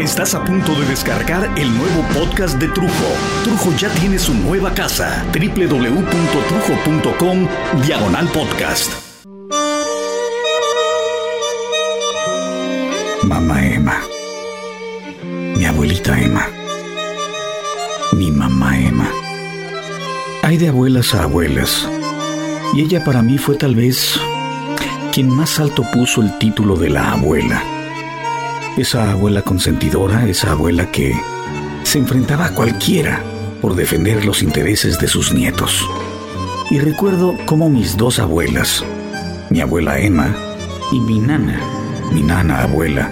Estás a punto de descargar el nuevo podcast de Trujo. Trujo ya tiene su nueva casa. www.trujo.com Diagonal Podcast. Mamá Emma. Mi abuelita Emma. Mi mamá Emma. Hay de abuelas a abuelas. Y ella para mí fue tal vez quien más alto puso el título de la abuela esa abuela consentidora, esa abuela que se enfrentaba a cualquiera por defender los intereses de sus nietos. Y recuerdo cómo mis dos abuelas, mi abuela Emma y mi nana, mi nana abuela,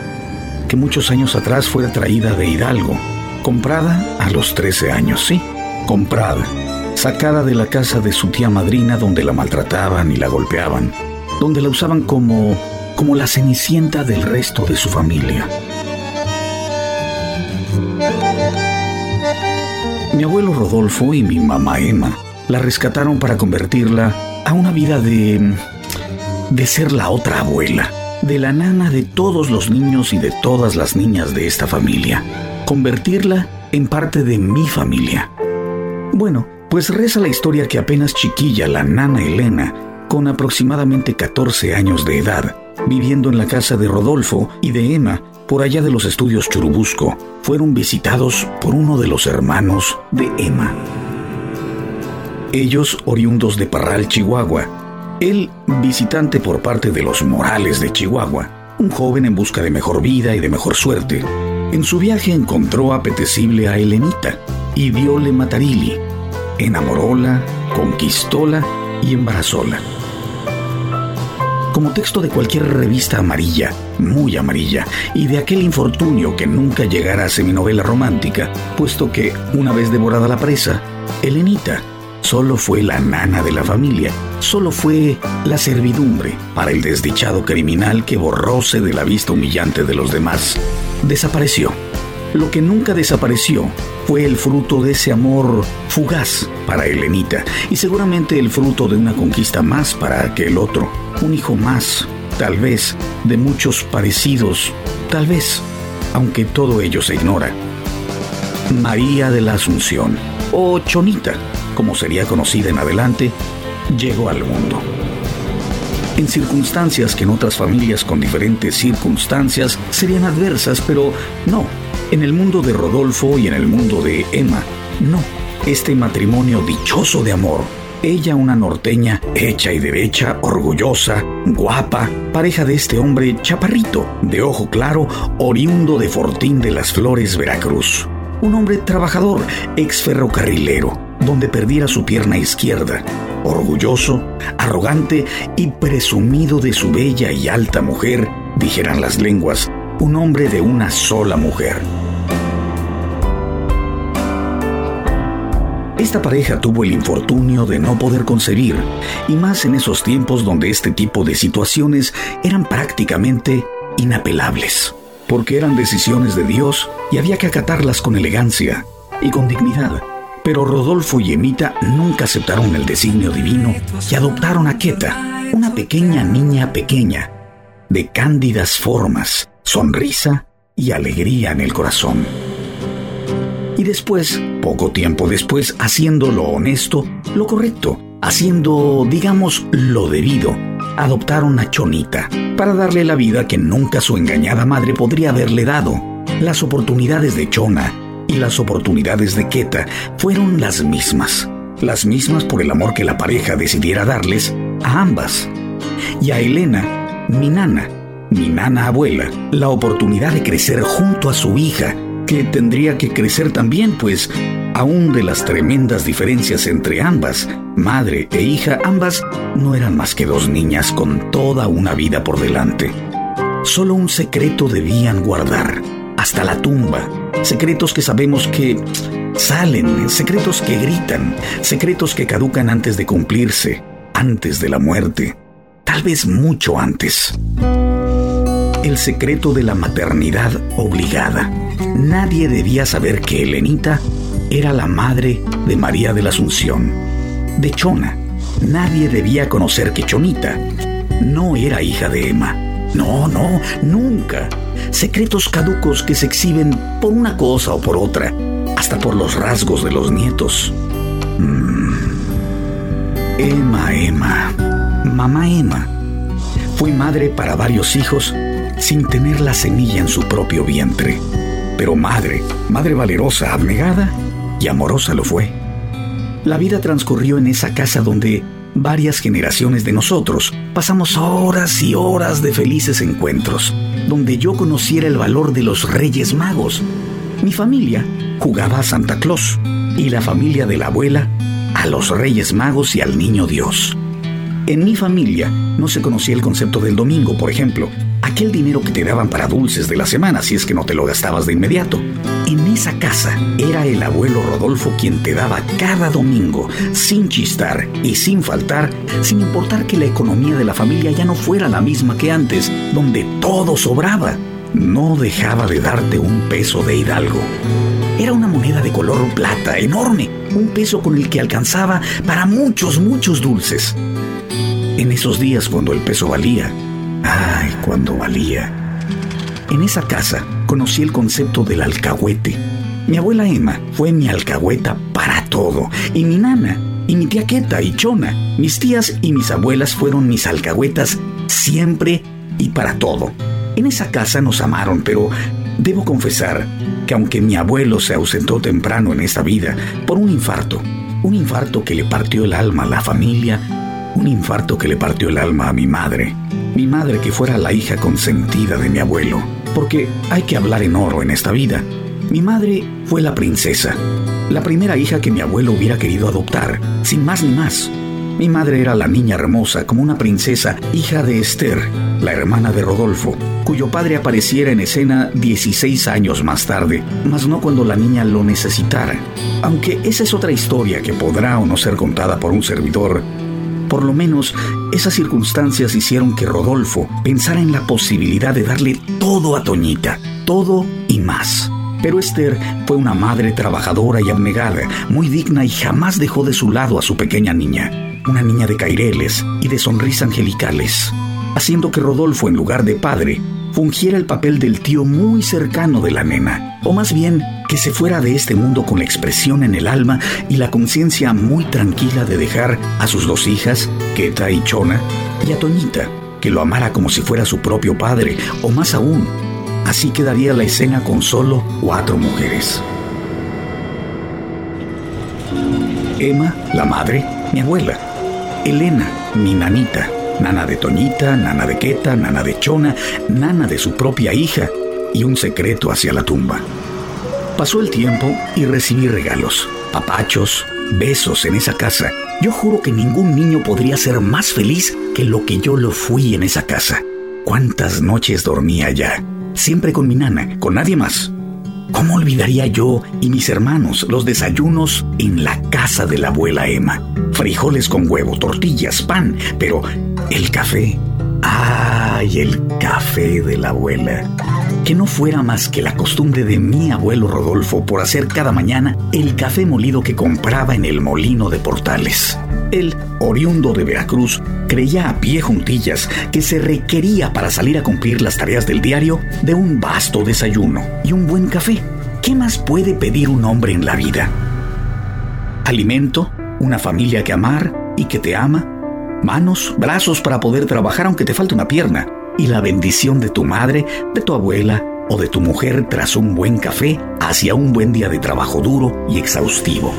que muchos años atrás fue traída de Hidalgo, comprada a los 13 años, sí, comprada, sacada de la casa de su tía madrina donde la maltrataban y la golpeaban, donde la usaban como como la cenicienta del resto de su familia. Mi abuelo Rodolfo y mi mamá Emma la rescataron para convertirla a una vida de... de ser la otra abuela, de la nana de todos los niños y de todas las niñas de esta familia, convertirla en parte de mi familia. Bueno, pues reza la historia que apenas chiquilla la nana Elena, con aproximadamente 14 años de edad, viviendo en la casa de Rodolfo y de Emma, por allá de los estudios Churubusco, fueron visitados por uno de los hermanos de Emma. Ellos oriundos de Parral, Chihuahua. Él visitante por parte de los Morales de Chihuahua, un joven en busca de mejor vida y de mejor suerte. En su viaje encontró apetecible a Helenita y viole Matarili. Enamoróla, conquistóla y embarazóla como texto de cualquier revista amarilla, muy amarilla, y de aquel infortunio que nunca llegara a seminovela romántica, puesto que, una vez devorada la presa, Helenita solo fue la nana de la familia, solo fue la servidumbre para el desdichado criminal que borróse de la vista humillante de los demás. Desapareció. Lo que nunca desapareció fue el fruto de ese amor fugaz para Helenita y seguramente el fruto de una conquista más para aquel otro, un hijo más, tal vez, de muchos parecidos, tal vez, aunque todo ello se ignora. María de la Asunción, o Chonita, como sería conocida en adelante, llegó al mundo. En circunstancias que en otras familias con diferentes circunstancias serían adversas, pero no, en el mundo de Rodolfo y en el mundo de Emma, no. Este matrimonio dichoso de amor. Ella una norteña hecha y derecha, orgullosa, guapa, pareja de este hombre chaparrito, de ojo claro, oriundo de Fortín de las Flores, Veracruz. Un hombre trabajador, ex ferrocarrilero, donde perdiera su pierna izquierda, orgulloso, arrogante y presumido de su bella y alta mujer, dijeran las lenguas, un hombre de una sola mujer. Esta pareja tuvo el infortunio de no poder concebir, y más en esos tiempos donde este tipo de situaciones eran prácticamente inapelables, porque eran decisiones de Dios y había que acatarlas con elegancia y con dignidad. Pero Rodolfo y Emita nunca aceptaron el designio divino y adoptaron a Queta, una pequeña niña pequeña, de cándidas formas, sonrisa y alegría en el corazón. Y después, poco tiempo después, haciendo lo honesto, lo correcto, haciendo, digamos, lo debido, adoptaron a Chonita para darle la vida que nunca su engañada madre podría haberle dado. Las oportunidades de Chona y las oportunidades de Keta fueron las mismas, las mismas por el amor que la pareja decidiera darles a ambas. Y a Elena, mi nana, mi nana abuela la oportunidad de crecer junto a su hija, que tendría que crecer también, pues aún de las tremendas diferencias entre ambas, madre e hija, ambas no eran más que dos niñas con toda una vida por delante. Solo un secreto debían guardar, hasta la tumba, secretos que sabemos que salen, secretos que gritan, secretos que caducan antes de cumplirse, antes de la muerte, tal vez mucho antes el secreto de la maternidad obligada. Nadie debía saber que Helenita era la madre de María de la Asunción, de Chona. Nadie debía conocer que Chonita no era hija de Emma. No, no, nunca. secretos caducos que se exhiben por una cosa o por otra, hasta por los rasgos de los nietos. Mm. Emma, Emma, mamá Emma, fue madre para varios hijos sin tener la semilla en su propio vientre. Pero madre, madre valerosa, abnegada y amorosa lo fue. La vida transcurrió en esa casa donde varias generaciones de nosotros pasamos horas y horas de felices encuentros, donde yo conociera el valor de los Reyes Magos. Mi familia jugaba a Santa Claus y la familia de la abuela a los Reyes Magos y al Niño Dios. En mi familia no se conocía el concepto del domingo, por ejemplo, aquel dinero que te daban para dulces de la semana si es que no te lo gastabas de inmediato. En esa casa era el abuelo Rodolfo quien te daba cada domingo, sin chistar y sin faltar, sin importar que la economía de la familia ya no fuera la misma que antes, donde todo sobraba. No dejaba de darte un peso de hidalgo. Era una moneda de color plata, enorme, un peso con el que alcanzaba para muchos, muchos dulces. En esos días cuando el peso valía, ay, cuando valía. En esa casa conocí el concepto del alcahuete. Mi abuela Emma fue mi alcahueta para todo, y mi nana, y mi tía Queta y Chona, mis tías y mis abuelas fueron mis alcahuetas siempre y para todo. En esa casa nos amaron, pero debo confesar que aunque mi abuelo se ausentó temprano en esta vida por un infarto, un infarto que le partió el alma a la familia, un infarto que le partió el alma a mi madre. Mi madre que fuera la hija consentida de mi abuelo. Porque hay que hablar en oro en esta vida. Mi madre fue la princesa, la primera hija que mi abuelo hubiera querido adoptar, sin más ni más. Mi madre era la niña hermosa, como una princesa, hija de Esther, la hermana de Rodolfo, cuyo padre apareciera en escena 16 años más tarde, mas no cuando la niña lo necesitara. Aunque esa es otra historia que podrá o no ser contada por un servidor, por lo menos esas circunstancias hicieron que Rodolfo pensara en la posibilidad de darle todo a Toñita, todo y más. Pero Esther fue una madre trabajadora y abnegada, muy digna y jamás dejó de su lado a su pequeña niña, una niña de caireles y de sonrisa angelicales, haciendo que Rodolfo en lugar de padre fungiera el papel del tío muy cercano de la nena, o más bien que se fuera de este mundo con la expresión en el alma y la conciencia muy tranquila de dejar a sus dos hijas, Keta y Chona, y a Toñita, que lo amara como si fuera su propio padre, o más aún. Así quedaría la escena con solo cuatro mujeres. Emma, la madre, mi abuela. Elena, mi nanita, nana de Toñita, nana de Queta, nana de Chona, nana de su propia hija, y un secreto hacia la tumba. Pasó el tiempo y recibí regalos, papachos, besos en esa casa. Yo juro que ningún niño podría ser más feliz que lo que yo lo fui en esa casa. ¿Cuántas noches dormía allá? Siempre con mi nana, con nadie más. ¿Cómo olvidaría yo y mis hermanos los desayunos en la casa de la abuela Emma? Frijoles con huevo, tortillas, pan, pero el café. ¡Ay, el café de la abuela! Que no fuera más que la costumbre de mi abuelo Rodolfo por hacer cada mañana el café molido que compraba en el molino de Portales. Él, oriundo de Veracruz, creía a pie juntillas que se requería para salir a cumplir las tareas del diario de un vasto desayuno y un buen café. ¿Qué más puede pedir un hombre en la vida? Alimento, una familia que amar y que te ama, manos, brazos para poder trabajar aunque te falte una pierna, y la bendición de tu madre, de tu abuela o de tu mujer tras un buen café hacia un buen día de trabajo duro y exhaustivo.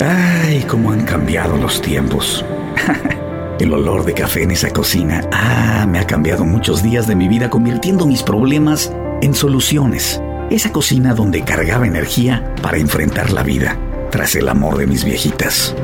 Ay, cómo han cambiado los tiempos. El olor de café en esa cocina, ah, me ha cambiado muchos días de mi vida convirtiendo mis problemas en soluciones. Esa cocina donde cargaba energía para enfrentar la vida, tras el amor de mis viejitas.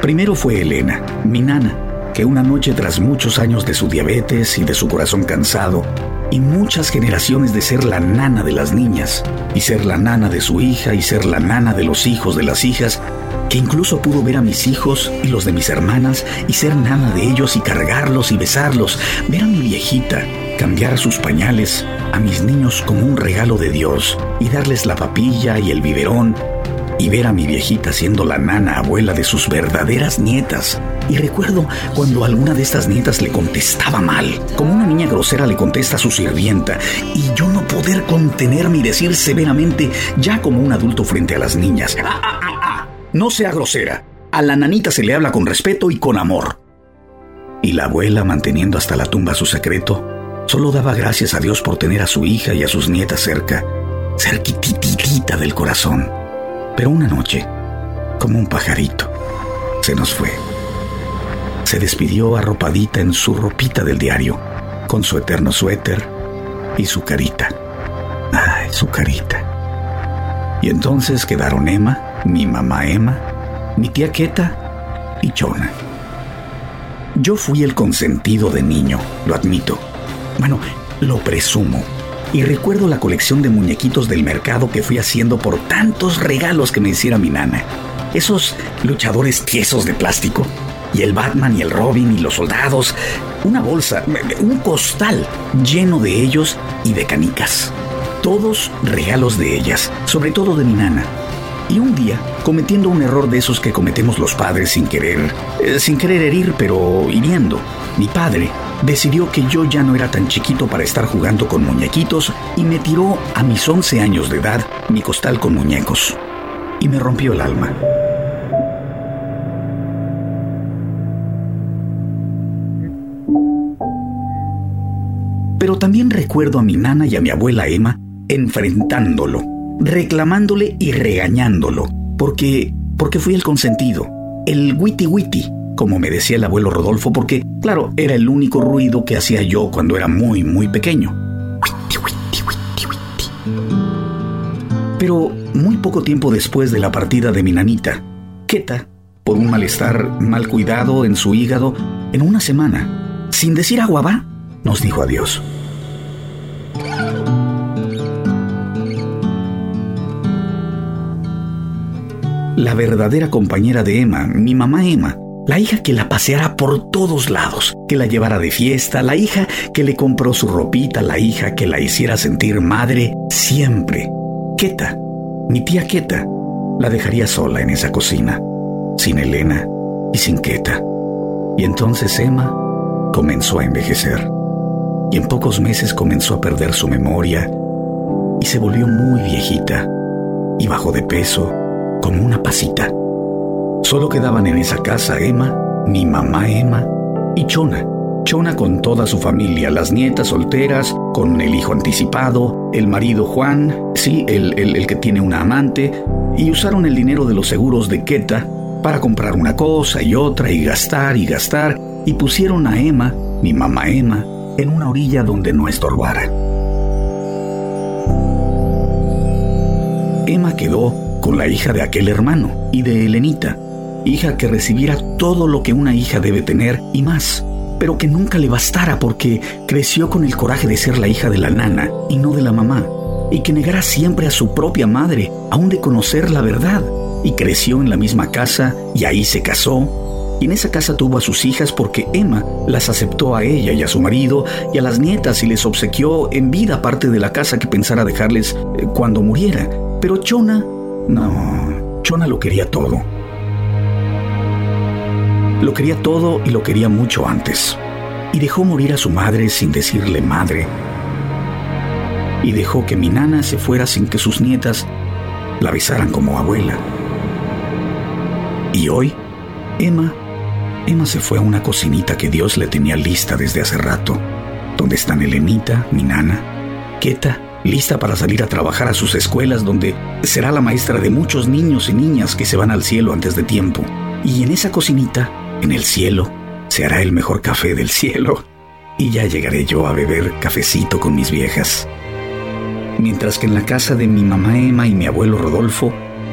Primero fue Elena, mi nana, que una noche tras muchos años de su diabetes y de su corazón cansado, y muchas generaciones de ser la nana de las niñas, y ser la nana de su hija, y ser la nana de los hijos de las hijas, que incluso pudo ver a mis hijos y los de mis hermanas, y ser nana de ellos y cargarlos y besarlos, ver a mi viejita, cambiar sus pañales, a mis niños como un regalo de Dios, y darles la papilla y el biberón, y ver a mi viejita siendo la nana abuela de sus verdaderas nietas. Y recuerdo cuando alguna de estas nietas le contestaba mal, como una niña grosera le contesta a su sirvienta, y yo no poder contenerme y decir severamente, ya como un adulto frente a las niñas, ah, ah, ah, ah, no sea grosera, a la nanita se le habla con respeto y con amor. Y la abuela, manteniendo hasta la tumba su secreto, solo daba gracias a Dios por tener a su hija y a sus nietas cerca, cerquititita del corazón. Pero una noche, como un pajarito, se nos fue. Se despidió arropadita en su ropita del diario, con su eterno suéter y su carita. Ay, su carita. Y entonces quedaron Emma, mi mamá Emma, mi tía Queta y Chona. Yo fui el consentido de niño, lo admito. Bueno, lo presumo y recuerdo la colección de muñequitos del mercado que fui haciendo por tantos regalos que me hiciera mi nana. Esos luchadores tiesos de plástico, y el Batman y el Robin y los soldados, una bolsa, un costal lleno de ellos y de canicas. Todos regalos de ellas, sobre todo de mi nana. Y un día, cometiendo un error de esos que cometemos los padres sin querer, eh, sin querer herir, pero hiriendo, mi padre decidió que yo ya no era tan chiquito para estar jugando con muñequitos y me tiró a mis 11 años de edad mi costal con muñecos. Y me rompió el alma. Pero también recuerdo a mi nana y a mi abuela Emma enfrentándolo, reclamándole y regañándolo, porque porque fui el consentido, el witty witty como me decía el abuelo Rodolfo, porque, claro, era el único ruido que hacía yo cuando era muy, muy pequeño. Pero muy poco tiempo después de la partida de mi nanita, Keta, por un malestar mal cuidado en su hígado, en una semana, sin decir agua va, nos dijo adiós. La verdadera compañera de Emma, mi mamá Emma, la hija que la paseara por todos lados, que la llevara de fiesta, la hija que le compró su ropita, la hija que la hiciera sentir madre siempre. Keta, mi tía Keta, la dejaría sola en esa cocina, sin Elena y sin Keta. Y entonces Emma comenzó a envejecer. Y en pocos meses comenzó a perder su memoria y se volvió muy viejita y bajó de peso como una pasita. Solo quedaban en esa casa Emma, mi mamá Emma y Chona. Chona con toda su familia, las nietas solteras, con el hijo anticipado, el marido Juan, sí, el, el, que tiene una amante, y usaron el dinero de los seguros de Queta para comprar una cosa y otra y gastar y gastar, y pusieron a Emma, mi mamá Emma, en una orilla donde no estorbara. Emma quedó con la hija de aquel hermano y de Helenita, hija que recibiera todo lo que una hija debe tener y más, pero que nunca le bastara porque creció con el coraje de ser la hija de la nana y no de la mamá, y que negara siempre a su propia madre, aún de conocer la verdad, y creció en la misma casa y ahí se casó, y en esa casa tuvo a sus hijas porque Emma las aceptó a ella y a su marido y a las nietas y les obsequió en vida parte de la casa que pensara dejarles eh, cuando muriera. Pero Chona, no, Chona lo quería todo lo quería todo y lo quería mucho antes. Y dejó morir a su madre sin decirle madre. Y dejó que mi nana se fuera sin que sus nietas la besaran como abuela. Y hoy, Emma, Emma se fue a una cocinita que Dios le tenía lista desde hace rato, donde están Elenita, mi nana, Keta, lista para salir a trabajar a sus escuelas, donde será la maestra de muchos niños y niñas que se van al cielo antes de tiempo. Y en esa cocinita en el cielo se hará el mejor café del cielo y ya llegaré yo a beber cafecito con mis viejas. Mientras que en la casa de mi mamá Emma y mi abuelo Rodolfo,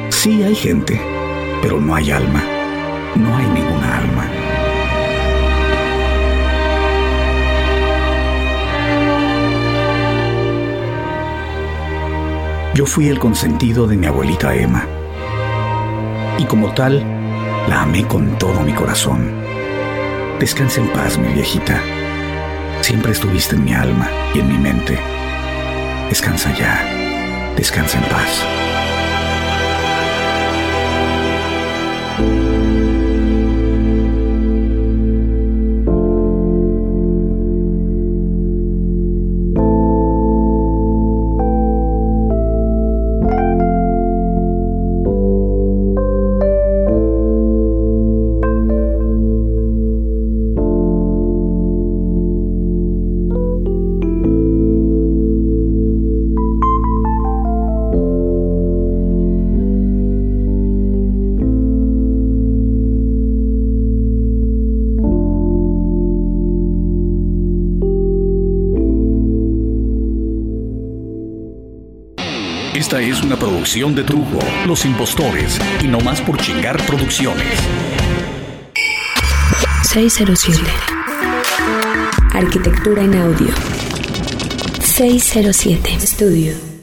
sí hay gente, pero no hay alma. No hay ninguna alma. Yo fui el consentido de mi abuelita Emma. Y como tal, la amé con todo mi corazón. Descansa en paz, mi viejita. Siempre estuviste en mi alma y en mi mente. Descansa ya. Descansa en paz. Es una producción de Trujo, Los Impostores y No Más por Chingar Producciones. 607. Arquitectura en audio. 607. Estudio.